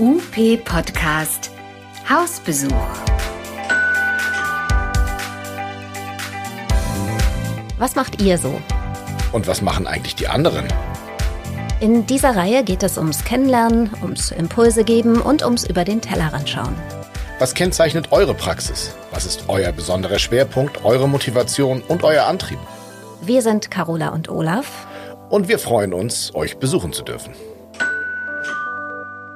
UP Podcast Hausbesuch. Was macht ihr so? Und was machen eigentlich die anderen? In dieser Reihe geht es ums Kennenlernen, ums Impulse geben und ums über den Tellerrand schauen. Was kennzeichnet eure Praxis? Was ist euer besonderer Schwerpunkt, eure Motivation und euer Antrieb? Wir sind Carola und Olaf. Und wir freuen uns, euch besuchen zu dürfen.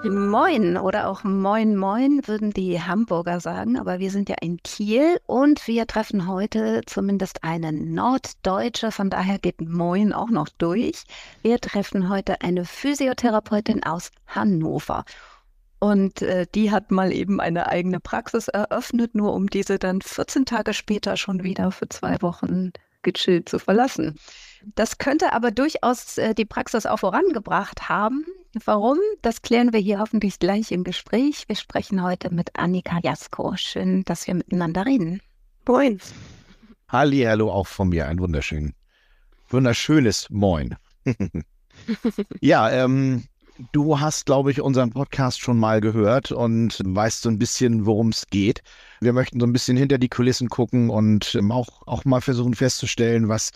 Moin oder auch Moin Moin würden die Hamburger sagen, aber wir sind ja in Kiel und wir treffen heute zumindest eine Norddeutsche, von daher geht Moin auch noch durch. Wir treffen heute eine Physiotherapeutin aus Hannover. Und äh, die hat mal eben eine eigene Praxis eröffnet, nur um diese dann 14 Tage später schon wieder für zwei Wochen gechillt zu verlassen. Das könnte aber durchaus äh, die Praxis auch vorangebracht haben. Warum? Das klären wir hier hoffentlich gleich im Gespräch. Wir sprechen heute mit Annika Jasko. Schön, dass wir miteinander reden. Moin. Halli, hallo auch von mir. Ein wunderschön, wunderschönes Moin. ja, ähm, du hast, glaube ich, unseren Podcast schon mal gehört und weißt so ein bisschen, worum es geht. Wir möchten so ein bisschen hinter die Kulissen gucken und ähm, auch, auch mal versuchen festzustellen, was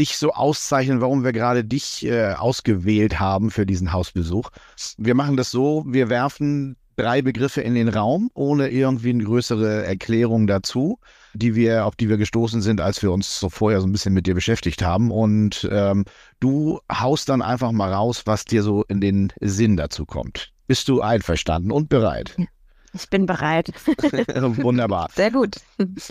dich so auszeichnen, warum wir gerade dich äh, ausgewählt haben für diesen Hausbesuch. Wir machen das so, wir werfen drei Begriffe in den Raum, ohne irgendwie eine größere Erklärung dazu, die wir, auf die wir gestoßen sind, als wir uns so vorher so ein bisschen mit dir beschäftigt haben. Und ähm, du haust dann einfach mal raus, was dir so in den Sinn dazu kommt. Bist du einverstanden und bereit? Ja. Ich bin bereit. Wunderbar. Sehr gut.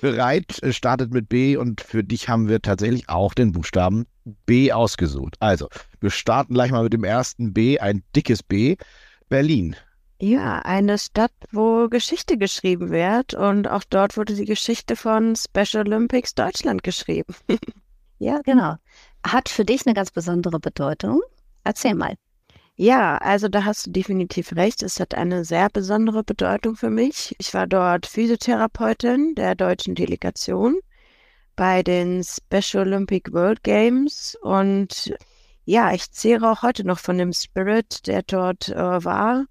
Bereit äh, startet mit B und für dich haben wir tatsächlich auch den Buchstaben B ausgesucht. Also, wir starten gleich mal mit dem ersten B, ein dickes B. Berlin. Ja, eine Stadt, wo Geschichte geschrieben wird und auch dort wurde die Geschichte von Special Olympics Deutschland geschrieben. ja, genau. Hat für dich eine ganz besondere Bedeutung. Erzähl mal. Ja, also da hast du definitiv recht. Es hat eine sehr besondere Bedeutung für mich. Ich war dort Physiotherapeutin der deutschen Delegation bei den Special Olympic World Games und ja, ich zehre auch heute noch von dem Spirit, der dort äh, war.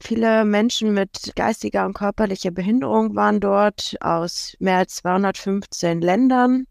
Viele Menschen mit geistiger und körperlicher Behinderung waren dort aus mehr als 215 Ländern,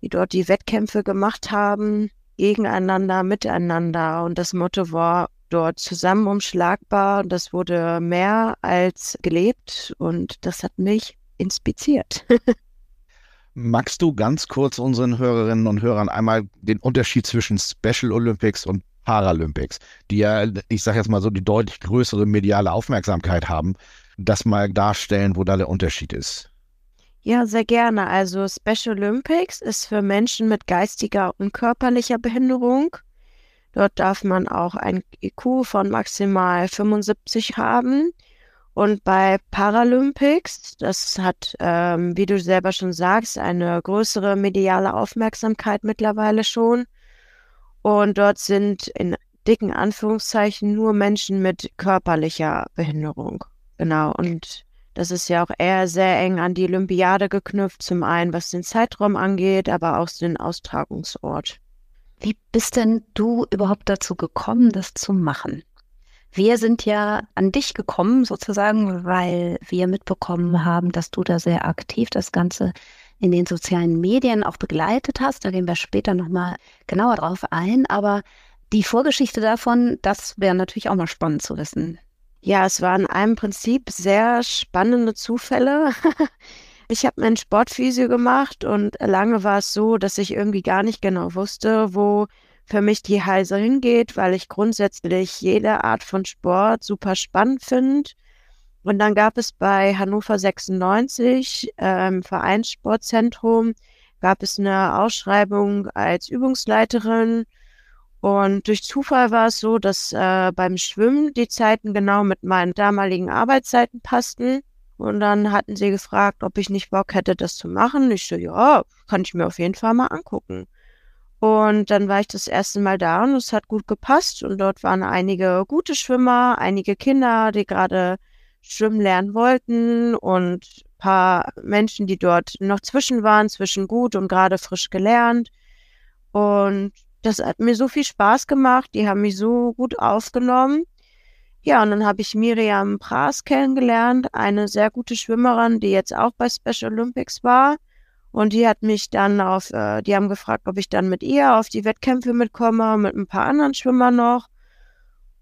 die dort die Wettkämpfe gemacht haben gegeneinander, miteinander. Und das Motto war dort zusammen umschlagbar. Das wurde mehr als gelebt und das hat mich inspiziert. Magst du ganz kurz unseren Hörerinnen und Hörern einmal den Unterschied zwischen Special Olympics und Paralympics, die ja, ich sage jetzt mal so, die deutlich größere mediale Aufmerksamkeit haben, das mal darstellen, wo da der Unterschied ist? Ja, sehr gerne. Also Special Olympics ist für Menschen mit geistiger und körperlicher Behinderung. Dort darf man auch ein IQ von maximal 75 haben. Und bei Paralympics, das hat, ähm, wie du selber schon sagst, eine größere mediale Aufmerksamkeit mittlerweile schon. Und dort sind in dicken Anführungszeichen nur Menschen mit körperlicher Behinderung. Genau. Und das ist ja auch eher sehr eng an die Olympiade geknüpft, zum einen was den Zeitraum angeht, aber auch den Austragungsort. Wie bist denn du überhaupt dazu gekommen, das zu machen? Wir sind ja an dich gekommen, sozusagen, weil wir mitbekommen haben, dass du da sehr aktiv das Ganze in den sozialen Medien auch begleitet hast. Da gehen wir später nochmal genauer drauf ein. Aber die Vorgeschichte davon, das wäre natürlich auch mal spannend zu wissen. Ja, es waren im Prinzip sehr spannende Zufälle. ich habe meinen Sportphysio gemacht und lange war es so, dass ich irgendwie gar nicht genau wusste, wo für mich die Heise hingeht, weil ich grundsätzlich jede Art von Sport super spannend finde. Und dann gab es bei Hannover 96 äh, im Vereinssportzentrum gab es eine Ausschreibung als Übungsleiterin und durch Zufall war es so, dass äh, beim Schwimmen die Zeiten genau mit meinen damaligen Arbeitszeiten passten. Und dann hatten sie gefragt, ob ich nicht Bock hätte, das zu machen. Ich so, ja, kann ich mir auf jeden Fall mal angucken. Und dann war ich das erste Mal da und es hat gut gepasst. Und dort waren einige gute Schwimmer, einige Kinder, die gerade schwimmen lernen wollten und paar Menschen, die dort noch zwischen waren, zwischen gut und gerade frisch gelernt. Und das hat mir so viel Spaß gemacht. Die haben mich so gut aufgenommen. Ja, und dann habe ich Miriam Pras kennengelernt, eine sehr gute Schwimmerin, die jetzt auch bei Special Olympics war. Und die hat mich dann auf, äh, die haben gefragt, ob ich dann mit ihr auf die Wettkämpfe mitkomme, mit ein paar anderen Schwimmern noch.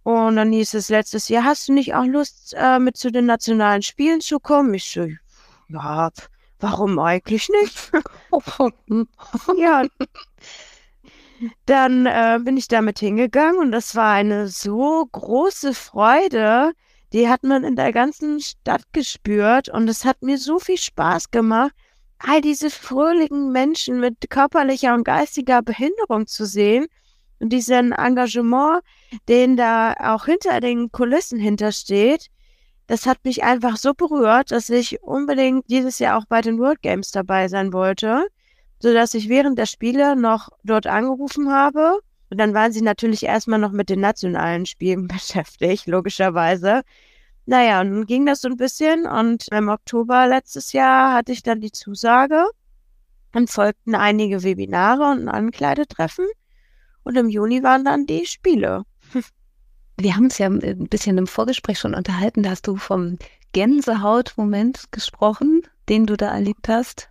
Und dann hieß es letztes Jahr, hast du nicht auch Lust, äh, mit zu den nationalen Spielen zu kommen? Ich so, ja, warum eigentlich nicht? ja. Dann äh, bin ich damit hingegangen und das war eine so große Freude. Die hat man in der ganzen Stadt gespürt und es hat mir so viel Spaß gemacht, all diese fröhlichen Menschen mit körperlicher und geistiger Behinderung zu sehen und diesen Engagement, den da auch hinter den Kulissen hintersteht, das hat mich einfach so berührt, dass ich unbedingt dieses Jahr auch bei den World Games dabei sein wollte, sodass ich während der Spiele noch dort angerufen habe. Und dann waren sie natürlich erstmal noch mit den nationalen Spielen beschäftigt, logischerweise. Naja, und nun ging das so ein bisschen und im Oktober letztes Jahr hatte ich dann die Zusage. Dann folgten einige Webinare und ein Ankleidetreffen. Und im Juni waren dann die Spiele. Wir haben uns ja ein bisschen im Vorgespräch schon unterhalten. Da hast du vom Gänsehaut-Moment gesprochen, den du da erlebt hast.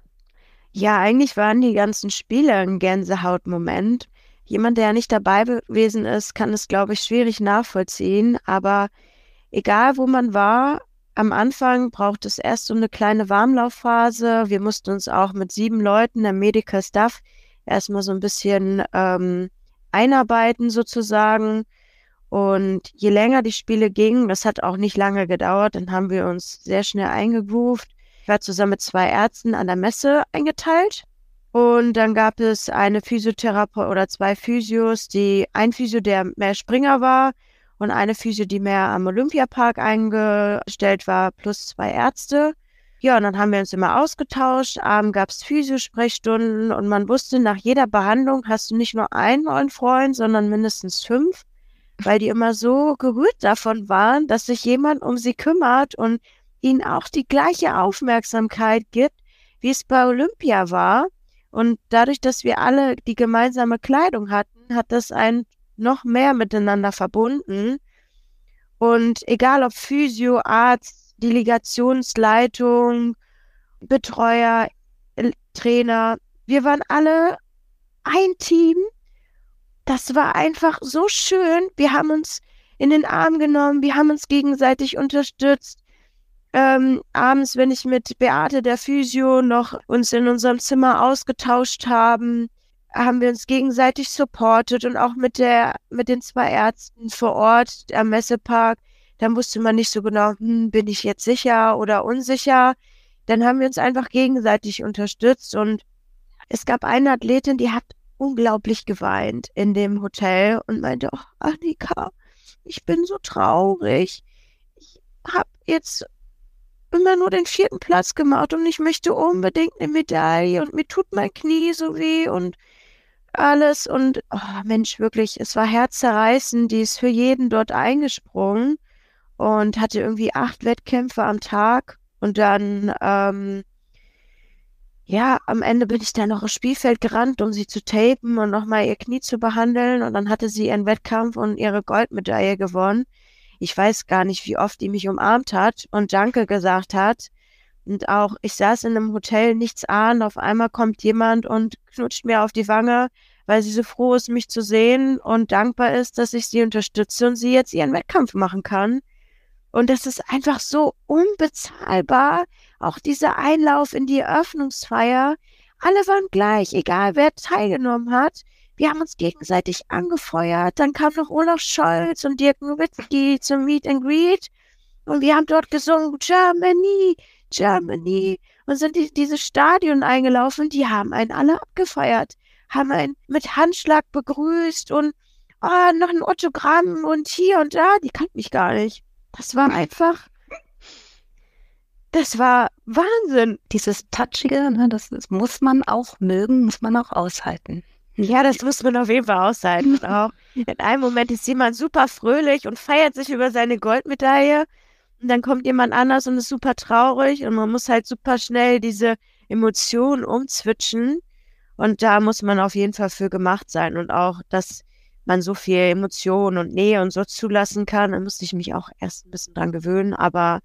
Ja, eigentlich waren die ganzen Spiele ein Gänsehaut-Moment. Jemand, der nicht dabei gewesen ist, kann es, glaube ich, schwierig nachvollziehen. Aber egal, wo man war, am Anfang braucht es erst so eine kleine Warmlaufphase. Wir mussten uns auch mit sieben Leuten, der Medical Staff, erstmal so ein bisschen ähm, einarbeiten sozusagen. Und je länger die Spiele gingen, das hat auch nicht lange gedauert, dann haben wir uns sehr schnell eingegroovt. War zusammen mit zwei Ärzten an der Messe eingeteilt. Und dann gab es eine Physiotherapeut oder zwei Physios, die ein Physio, der mehr Springer war und eine Physio, die mehr am Olympiapark eingestellt war, plus zwei Ärzte. Ja, und dann haben wir uns immer ausgetauscht. Abend gab es Physiosprechstunden und man wusste, nach jeder Behandlung hast du nicht nur einen neuen Freund, sondern mindestens fünf, weil die immer so gerührt davon waren, dass sich jemand um sie kümmert und ihnen auch die gleiche Aufmerksamkeit gibt, wie es bei Olympia war. Und dadurch, dass wir alle die gemeinsame Kleidung hatten, hat das einen noch mehr miteinander verbunden. Und egal ob Physio, Arzt, Delegationsleitung, Betreuer, Trainer. Wir waren alle ein Team. Das war einfach so schön. Wir haben uns in den Arm genommen, wir haben uns gegenseitig unterstützt. Ähm, abends, wenn ich mit Beate der Physio noch uns in unserem Zimmer ausgetauscht haben, haben wir uns gegenseitig supportet und auch mit der, mit den zwei Ärzten vor Ort am Messepark dann wusste man nicht so genau, hm, bin ich jetzt sicher oder unsicher. Dann haben wir uns einfach gegenseitig unterstützt und es gab eine Athletin, die hat unglaublich geweint in dem Hotel und meinte, oh, Annika, ich bin so traurig. Ich habe jetzt immer nur den vierten Platz gemacht und ich möchte unbedingt eine Medaille und mir tut mein Knie so weh und alles und oh, Mensch, wirklich, es war herzzerreißend, die ist für jeden dort eingesprungen und hatte irgendwie acht Wettkämpfe am Tag. Und dann, ähm, ja, am Ende bin ich dann noch ins Spielfeld gerannt, um sie zu tapen und nochmal ihr Knie zu behandeln. Und dann hatte sie ihren Wettkampf und ihre Goldmedaille gewonnen. Ich weiß gar nicht, wie oft die mich umarmt hat und Danke gesagt hat. Und auch, ich saß in einem Hotel, nichts ahnen. Auf einmal kommt jemand und knutscht mir auf die Wange, weil sie so froh ist, mich zu sehen und dankbar ist, dass ich sie unterstütze und sie jetzt ihren Wettkampf machen kann. Und das ist einfach so unbezahlbar. Auch dieser Einlauf in die Eröffnungsfeier. Alle waren gleich, egal wer teilgenommen hat. Wir haben uns gegenseitig angefeuert. Dann kam noch Olaf Scholz und Dirk Nowitzki zum Meet and Greet. Und wir haben dort gesungen, Germany, Germany. Und sind in dieses Stadion eingelaufen. Die haben einen alle abgefeiert. Haben einen mit Handschlag begrüßt und oh, noch ein Autogramm und hier und da. Die kannten mich gar nicht. Das war einfach, das war Wahnsinn. Dieses Touchige, ne, das, das muss man auch mögen, muss man auch aushalten. Ja, das muss man auf jeden Fall aushalten. auch. In einem Moment ist jemand super fröhlich und feiert sich über seine Goldmedaille. Und dann kommt jemand anders und ist super traurig. Und man muss halt super schnell diese Emotionen umzwitschen. Und da muss man auf jeden Fall für gemacht sein. Und auch das man so viel Emotion und Nähe und so zulassen kann. Da musste ich mich auch erst ein bisschen dran gewöhnen, aber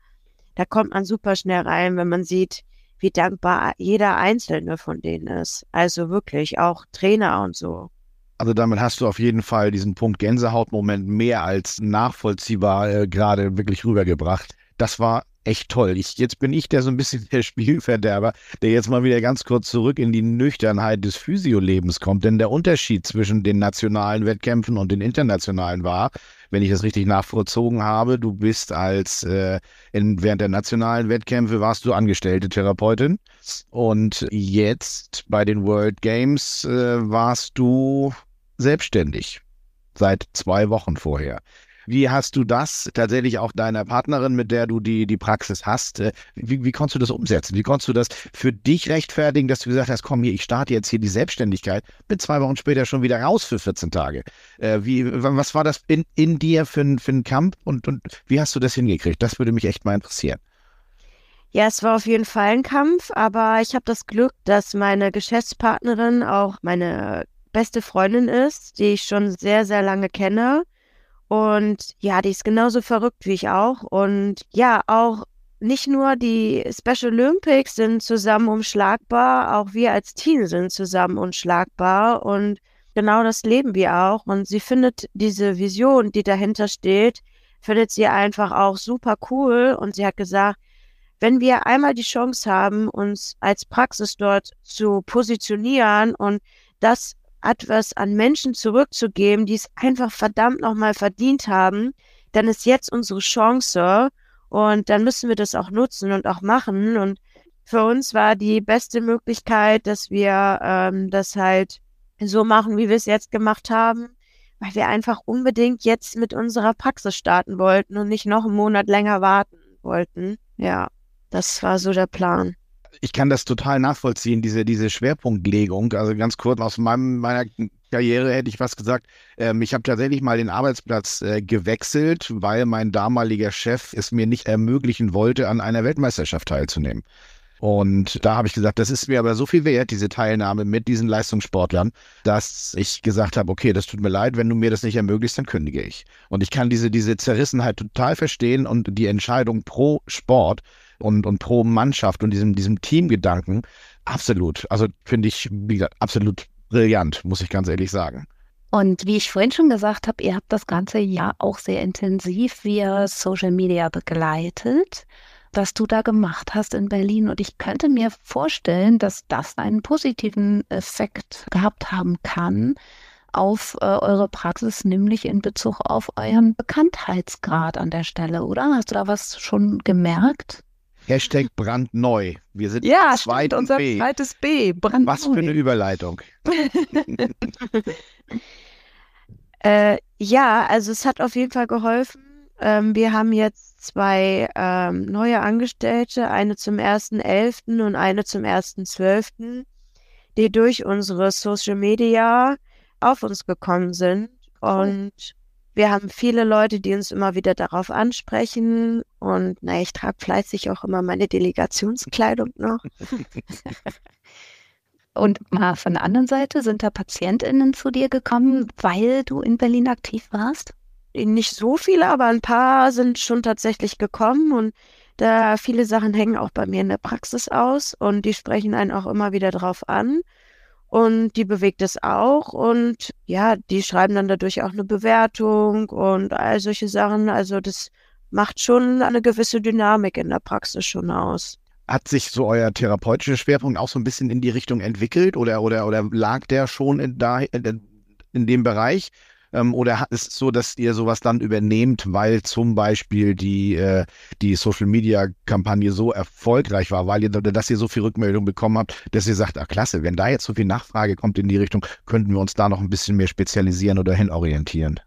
da kommt man super schnell rein, wenn man sieht, wie dankbar jeder einzelne von denen ist. Also wirklich, auch Trainer und so. Also damit hast du auf jeden Fall diesen Punkt Gänsehautmoment mehr als nachvollziehbar äh, gerade wirklich rübergebracht. Das war echt toll. Ich, jetzt bin ich der so ein bisschen der Spielverderber, der jetzt mal wieder ganz kurz zurück in die Nüchternheit des Physiolebens kommt. Denn der Unterschied zwischen den nationalen Wettkämpfen und den internationalen war, wenn ich das richtig nachvollzogen habe, du bist als äh, in, während der nationalen Wettkämpfe warst du angestellte Therapeutin und jetzt bei den World Games äh, warst du selbstständig seit zwei Wochen vorher. Wie hast du das tatsächlich auch deiner Partnerin, mit der du die, die Praxis hast, äh, wie, wie konntest du das umsetzen? Wie konntest du das für dich rechtfertigen, dass du gesagt hast, komm hier, ich starte jetzt hier die Selbstständigkeit, bin zwei Wochen später schon wieder raus für 14 Tage. Äh, wie, was war das in, in dir für, für einen Kampf und, und wie hast du das hingekriegt? Das würde mich echt mal interessieren. Ja, es war auf jeden Fall ein Kampf, aber ich habe das Glück, dass meine Geschäftspartnerin auch meine beste Freundin ist, die ich schon sehr, sehr lange kenne. Und ja, die ist genauso verrückt wie ich auch. Und ja, auch nicht nur die Special Olympics sind zusammen unschlagbar, auch wir als Team sind zusammen unschlagbar. Und genau das leben wir auch. Und sie findet diese Vision, die dahinter steht, findet sie einfach auch super cool. Und sie hat gesagt, wenn wir einmal die Chance haben, uns als Praxis dort zu positionieren und das etwas an Menschen zurückzugeben, die es einfach verdammt nochmal verdient haben, dann ist jetzt unsere Chance und dann müssen wir das auch nutzen und auch machen. Und für uns war die beste Möglichkeit, dass wir ähm, das halt so machen, wie wir es jetzt gemacht haben, weil wir einfach unbedingt jetzt mit unserer Praxis starten wollten und nicht noch einen Monat länger warten wollten. Ja, das war so der Plan ich kann das total nachvollziehen, diese, diese Schwerpunktlegung. Also ganz kurz aus meinem, meiner Karriere hätte ich was gesagt. Ähm, ich habe tatsächlich mal den Arbeitsplatz äh, gewechselt, weil mein damaliger Chef es mir nicht ermöglichen wollte, an einer Weltmeisterschaft teilzunehmen. Und da habe ich gesagt, das ist mir aber so viel wert, diese Teilnahme mit diesen Leistungssportlern, dass ich gesagt habe, okay, das tut mir leid, wenn du mir das nicht ermöglicht, dann kündige ich. Und ich kann diese, diese Zerrissenheit total verstehen und die Entscheidung pro Sport und, und pro Mannschaft und diesem, diesem Teamgedanken absolut. Also finde ich, wie gesagt, absolut brillant, muss ich ganz ehrlich sagen. Und wie ich vorhin schon gesagt habe, ihr habt das ganze Jahr auch sehr intensiv via Social Media begleitet, was du da gemacht hast in Berlin. Und ich könnte mir vorstellen, dass das einen positiven Effekt gehabt haben kann auf äh, eure Praxis, nämlich in Bezug auf euren Bekanntheitsgrad an der Stelle, oder? Hast du da was schon gemerkt? Hashtag brandneu. Wir sind ja, zweit stimmt, unser B. zweites B. Brandneu. Was für eine Überleitung. äh, ja, also es hat auf jeden Fall geholfen. Ähm, wir haben jetzt zwei ähm, neue Angestellte, eine zum 1.11. und eine zum 1.12., die durch unsere Social Media auf uns gekommen sind. Und wir haben viele Leute, die uns immer wieder darauf ansprechen. Und naja, ich trage fleißig auch immer meine Delegationskleidung noch. Und mal von der anderen Seite, sind da PatientInnen zu dir gekommen, weil du in Berlin aktiv warst? Nicht so viele, aber ein paar sind schon tatsächlich gekommen und da viele Sachen hängen auch bei mir in der Praxis aus und die sprechen einen auch immer wieder drauf an und die bewegt es auch und ja, die schreiben dann dadurch auch eine Bewertung und all solche Sachen. Also das macht schon eine gewisse Dynamik in der Praxis schon aus. Hat sich so euer therapeutischer Schwerpunkt auch so ein bisschen in die Richtung entwickelt oder, oder, oder lag der schon in, da, in, in dem Bereich? Ähm, oder ist es so, dass ihr sowas dann übernehmt, weil zum Beispiel die, äh, die Social Media Kampagne so erfolgreich war, weil ihr, dass ihr so viel Rückmeldung bekommen habt, dass ihr sagt, ah klasse, wenn da jetzt so viel Nachfrage kommt in die Richtung, könnten wir uns da noch ein bisschen mehr spezialisieren oder hinorientieren?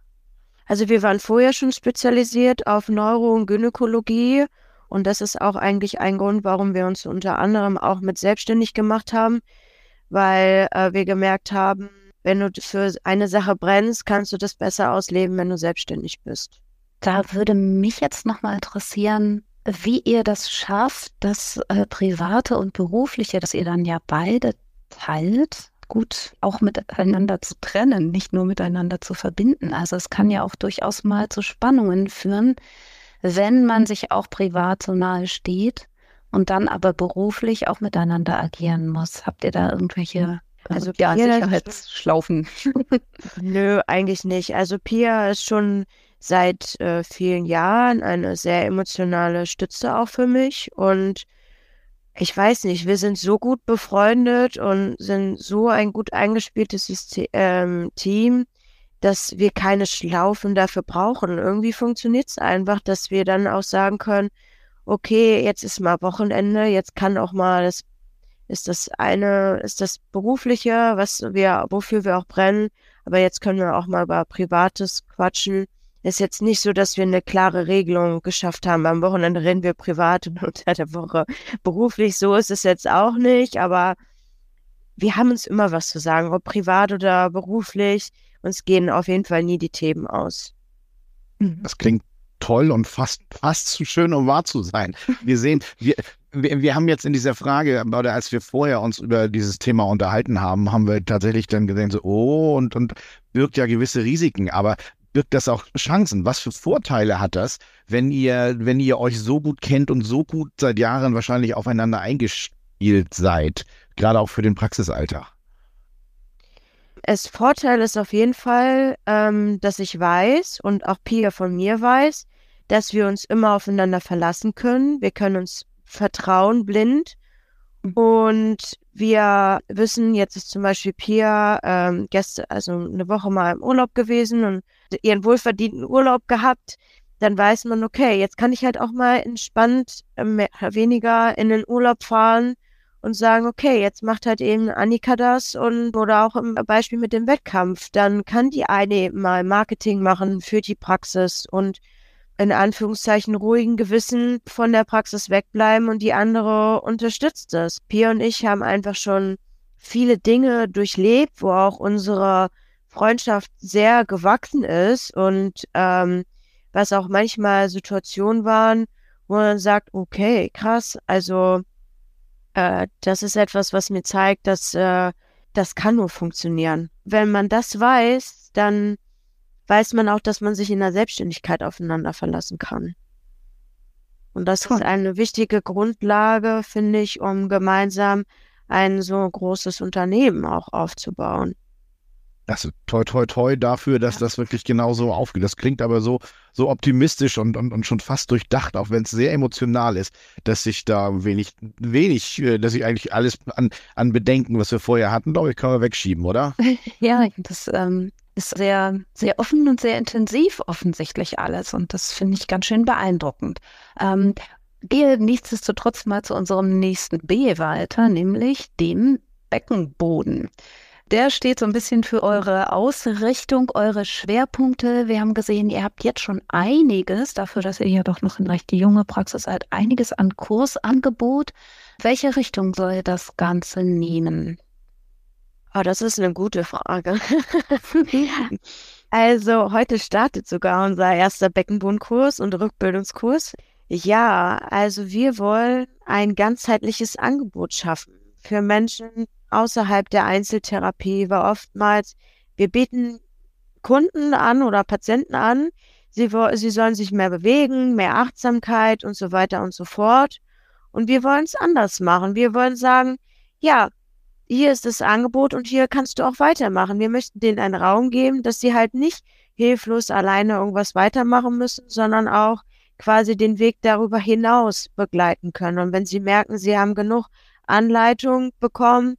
Also wir waren vorher schon spezialisiert auf Neuro- und Gynäkologie und das ist auch eigentlich ein Grund, warum wir uns unter anderem auch mit selbstständig gemacht haben, weil äh, wir gemerkt haben, wenn du für eine Sache brennst, kannst du das besser ausleben, wenn du selbstständig bist. Da würde mich jetzt nochmal interessieren, wie ihr das schafft, das äh, Private und Berufliche, dass ihr dann ja beide teilt. gut auch miteinander zu trennen, nicht nur miteinander zu verbinden. Also es kann ja auch durchaus mal zu Spannungen führen, wenn man sich auch privat so nahe steht und dann aber beruflich auch miteinander agieren muss. Habt ihr da irgendwelche also ja, Sicherheitsschlaufen? Nö, eigentlich nicht. Also Pia ist schon seit äh, vielen Jahren eine sehr emotionale Stütze auch für mich und ich weiß nicht, wir sind so gut befreundet und sind so ein gut eingespieltes System, ähm, Team, dass wir keine Schlaufen dafür brauchen. Irgendwie funktioniert es einfach, dass wir dann auch sagen können, okay, jetzt ist mal Wochenende, jetzt kann auch mal das ist das eine, ist das berufliche, was wir, wofür wir auch brennen, aber jetzt können wir auch mal über Privates quatschen. Ist jetzt nicht so, dass wir eine klare Regelung geschafft haben. Am Wochenende reden wir privat und unter der Woche beruflich. So ist es jetzt auch nicht, aber wir haben uns immer was zu sagen, ob privat oder beruflich. Uns gehen auf jeden Fall nie die Themen aus. Das klingt toll und fast, fast zu schön, um wahr zu sein. Wir sehen, wir, wir, wir haben jetzt in dieser Frage, oder als wir vorher uns über dieses Thema unterhalten haben, haben wir tatsächlich dann gesehen, so, oh, und, und birgt ja gewisse Risiken, aber birgt das auch Chancen? Was für Vorteile hat das, wenn ihr, wenn ihr euch so gut kennt und so gut seit Jahren wahrscheinlich aufeinander eingespielt seid, gerade auch für den Praxisalltag? Es Vorteil ist auf jeden Fall, ähm, dass ich weiß und auch Pia von mir weiß, dass wir uns immer aufeinander verlassen können. Wir können uns vertrauen blind. Und wir wissen, jetzt ist zum Beispiel Pia ähm, gestern, also eine Woche mal im Urlaub gewesen und ihren wohlverdienten Urlaub gehabt. Dann weiß man, okay, jetzt kann ich halt auch mal entspannt äh, mehr, weniger in den Urlaub fahren und sagen, okay, jetzt macht halt eben Annika das und oder auch im Beispiel mit dem Wettkampf, dann kann die eine mal Marketing machen für die Praxis und in Anführungszeichen ruhigen Gewissen von der Praxis wegbleiben und die andere unterstützt das. Pia und ich haben einfach schon viele Dinge durchlebt, wo auch unsere Freundschaft sehr gewachsen ist und ähm, was auch manchmal Situationen waren, wo man sagt, okay, krass, also äh, das ist etwas, was mir zeigt, dass äh, das kann nur funktionieren. Wenn man das weiß, dann weiß man auch, dass man sich in der Selbstständigkeit aufeinander verlassen kann. Und das ist eine wichtige Grundlage, finde ich, um gemeinsam ein so großes Unternehmen auch aufzubauen. Also toi toi toi dafür, dass ja. das wirklich genauso aufgeht. Das klingt aber so, so optimistisch und, und, und schon fast durchdacht, auch wenn es sehr emotional ist, dass sich da wenig, wenig, äh, dass ich eigentlich alles an, an Bedenken, was wir vorher hatten, glaube ich, kann man wegschieben, oder? Ja, das ähm, ist sehr, sehr offen und sehr intensiv offensichtlich alles. Und das finde ich ganz schön beeindruckend. Ähm, gehe nichtsdestotrotz mal zu unserem nächsten B weiter, nämlich dem Beckenboden. Der steht so ein bisschen für eure Ausrichtung, eure Schwerpunkte. Wir haben gesehen, ihr habt jetzt schon einiges, dafür, dass ihr ja doch noch eine recht junge Praxis seid, einiges an Kursangebot. Welche Richtung soll das Ganze nehmen? Oh, das ist eine gute Frage. also heute startet sogar unser erster Beckenbodenkurs und Rückbildungskurs. Ja, also wir wollen ein ganzheitliches Angebot schaffen für Menschen außerhalb der Einzeltherapie, weil oftmals wir bieten Kunden an oder Patienten an, sie, sie sollen sich mehr bewegen, mehr Achtsamkeit und so weiter und so fort. Und wir wollen es anders machen. Wir wollen sagen, ja, hier ist das Angebot und hier kannst du auch weitermachen. Wir möchten denen einen Raum geben, dass sie halt nicht hilflos alleine irgendwas weitermachen müssen, sondern auch quasi den Weg darüber hinaus begleiten können. Und wenn sie merken, sie haben genug Anleitung bekommen,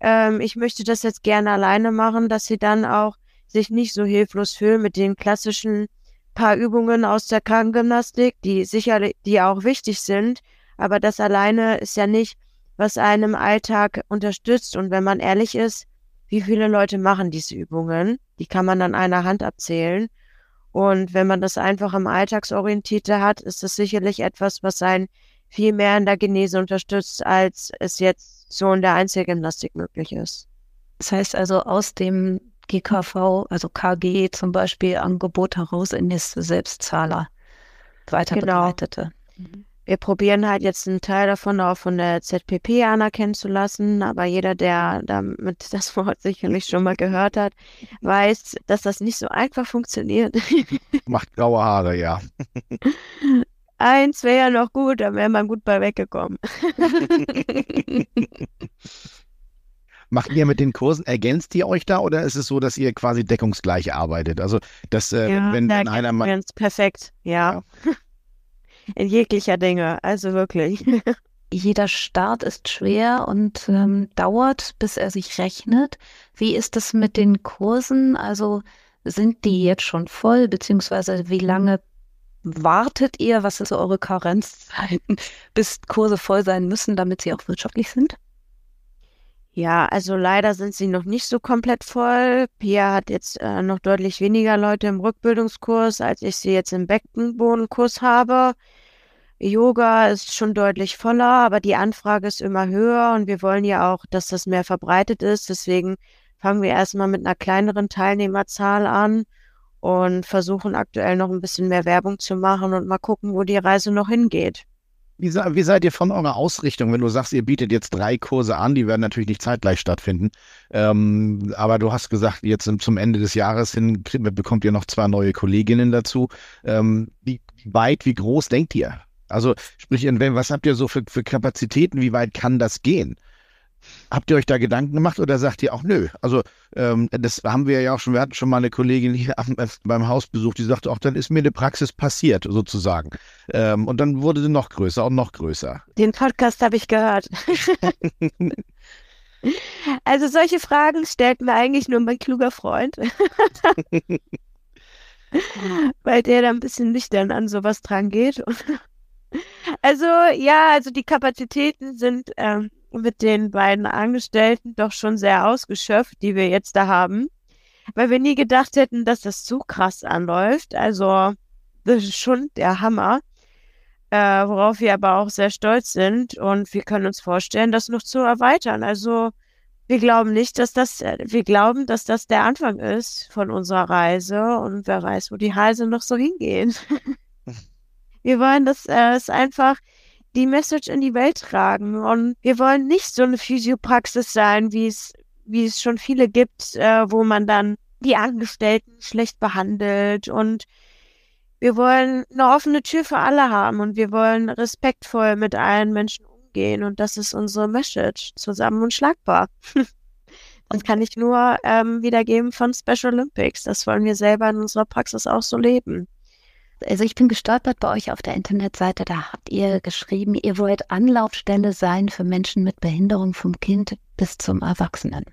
ähm, ich möchte das jetzt gerne alleine machen, dass sie dann auch sich nicht so hilflos fühlen mit den klassischen paar Übungen aus der Krankengymnastik, die sicherlich, die auch wichtig sind, aber das alleine ist ja nicht was einem Alltag unterstützt. Und wenn man ehrlich ist, wie viele Leute machen diese Übungen? Die kann man an einer Hand abzählen. Und wenn man das einfach im Alltagsorientierte hat, ist das sicherlich etwas, was einen viel mehr in der Genese unterstützt, als es jetzt so in der Einzelgymnastik möglich ist. Das heißt also aus dem GKV, also KG zum Beispiel, Angebot heraus in das Selbstzahler weiter genau. begleitete. Mhm. Wir probieren halt jetzt einen Teil davon auch von der ZPP anerkennen zu lassen, aber jeder, der damit das Wort sicherlich schon mal gehört hat, weiß, dass das nicht so einfach funktioniert. Macht graue Haare, ja. Eins wäre ja noch gut, dann wäre man gut bei weggekommen. Macht ihr mit den Kursen, ergänzt ihr euch da oder ist es so, dass ihr quasi deckungsgleich arbeitet? Also, dass, äh, ja, wenn, wenn einer mal. perfekt, ja. In jeglicher Dinge, also wirklich. Jeder Start ist schwer und ähm, dauert, bis er sich rechnet. Wie ist es mit den Kursen? Also sind die jetzt schon voll, beziehungsweise wie lange wartet ihr? Was ist eure Karenzzeiten, bis Kurse voll sein müssen, damit sie auch wirtschaftlich sind? Ja, also leider sind sie noch nicht so komplett voll. Pia hat jetzt äh, noch deutlich weniger Leute im Rückbildungskurs, als ich sie jetzt im Beckenbodenkurs habe. Yoga ist schon deutlich voller, aber die Anfrage ist immer höher und wir wollen ja auch, dass das mehr verbreitet ist. Deswegen fangen wir erstmal mit einer kleineren Teilnehmerzahl an und versuchen aktuell noch ein bisschen mehr Werbung zu machen und mal gucken, wo die Reise noch hingeht. Wie, wie, seid ihr von eurer Ausrichtung, wenn du sagst, ihr bietet jetzt drei Kurse an, die werden natürlich nicht zeitgleich stattfinden, ähm, aber du hast gesagt, jetzt zum Ende des Jahres hin bekommt ihr noch zwei neue Kolleginnen dazu. Ähm, wie weit, wie groß denkt ihr? Also sprich, was habt ihr so für, für Kapazitäten, wie weit kann das gehen? Habt ihr euch da Gedanken gemacht oder sagt ihr auch nö? Also ähm, das haben wir ja auch schon, wir hatten schon mal eine Kollegin hier äh, beim Hausbesuch, die sagte auch, dann ist mir eine Praxis passiert sozusagen. Ähm, und dann wurde sie noch größer und noch größer. Den Podcast habe ich gehört. also solche Fragen stellt mir eigentlich nur mein kluger Freund. Weil der da ein bisschen nüchtern an sowas dran geht. also ja, also die Kapazitäten sind ähm, mit den beiden Angestellten doch schon sehr ausgeschöpft, die wir jetzt da haben. Weil wir nie gedacht hätten, dass das so krass anläuft. Also, das ist schon der Hammer. Äh, worauf wir aber auch sehr stolz sind und wir können uns vorstellen, das noch zu erweitern. Also, wir glauben nicht, dass das, wir glauben, dass das der Anfang ist von unserer Reise und wer weiß, wo die Reise noch so hingeht. wir wollen, dass äh, es einfach die Message in die Welt tragen. Und wir wollen nicht so eine Physiopraxis sein, wie es, wie es schon viele gibt, äh, wo man dann die Angestellten schlecht behandelt und wir wollen eine offene Tür für alle haben und wir wollen respektvoll mit allen Menschen umgehen und das ist unsere Message, zusammen und schlagbar. das kann ich nur ähm, wiedergeben von Special Olympics. Das wollen wir selber in unserer Praxis auch so leben. Also ich bin gestolpert bei euch auf der Internetseite, da habt ihr geschrieben, ihr wollt Anlaufstelle sein für Menschen mit Behinderung vom Kind bis zum Erwachsenen.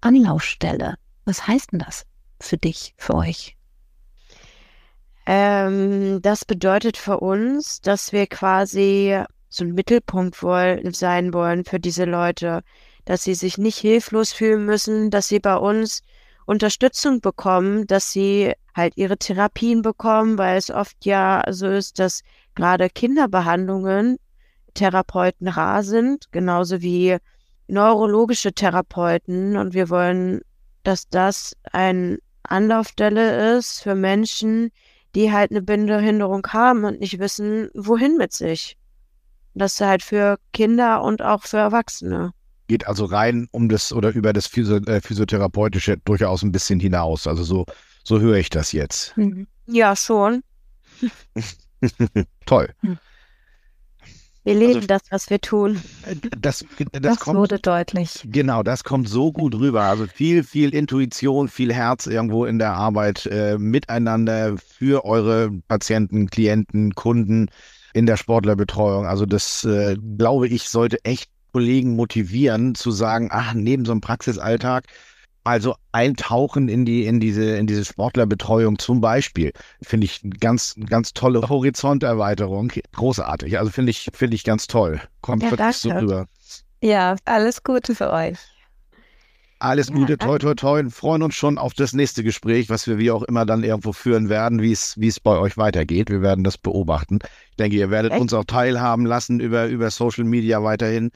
Anlaufstelle, was heißt denn das für dich, für euch? Ähm, das bedeutet für uns, dass wir quasi so ein Mittelpunkt wollen, sein wollen für diese Leute, dass sie sich nicht hilflos fühlen müssen, dass sie bei uns Unterstützung bekommen, dass sie halt ihre Therapien bekommen, weil es oft ja so ist, dass gerade Kinderbehandlungen Therapeuten rar sind, genauso wie neurologische Therapeuten. Und wir wollen, dass das eine Anlaufstelle ist für Menschen, die halt eine Behinderung haben und nicht wissen, wohin mit sich. Das ist halt für Kinder und auch für Erwachsene geht also rein um das oder über das Physio äh, Physiotherapeutische durchaus ein bisschen hinaus. Also so, so höre ich das jetzt. Mhm. Ja, schon. Toll. Hm. Wir leben also, das, was wir tun. Das, das, das kommt, wurde deutlich. Genau, das kommt so gut rüber. Also viel, viel Intuition, viel Herz irgendwo in der Arbeit äh, miteinander für eure Patienten, Klienten, Kunden in der Sportlerbetreuung. Also das, äh, glaube ich, sollte echt Kollegen motivieren, zu sagen, ach, neben so einem Praxisalltag, also eintauchen in die, in diese, in diese Sportlerbetreuung zum Beispiel, finde ich ganz, ganz tolle Horizonterweiterung. Großartig. Also finde ich, finde ich ganz toll. Kommt ja, wirklich so rüber. Ja, alles Gute für euch. Alles Gute, ja, toi, toi, toi. Freuen uns schon auf das nächste Gespräch, was wir wie auch immer dann irgendwo führen werden, wie es, wie es bei euch weitergeht. Wir werden das beobachten. Ich denke, ihr werdet Echt? uns auch teilhaben lassen über, über Social Media weiterhin.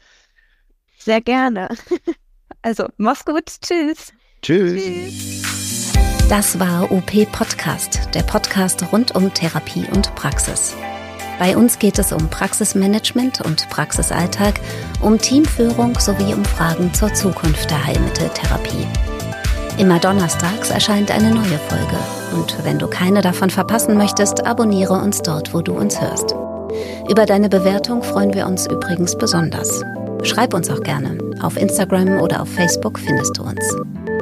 Sehr gerne. Also, mach's gut. Tschüss. Tschüss. Das war OP Podcast, der Podcast rund um Therapie und Praxis. Bei uns geht es um Praxismanagement und Praxisalltag, um Teamführung sowie um Fragen zur Zukunft der Heilmitteltherapie. Immer donnerstags erscheint eine neue Folge und wenn du keine davon verpassen möchtest, abonniere uns dort, wo du uns hörst. Über deine Bewertung freuen wir uns übrigens besonders. Schreib uns auch gerne. Auf Instagram oder auf Facebook findest du uns.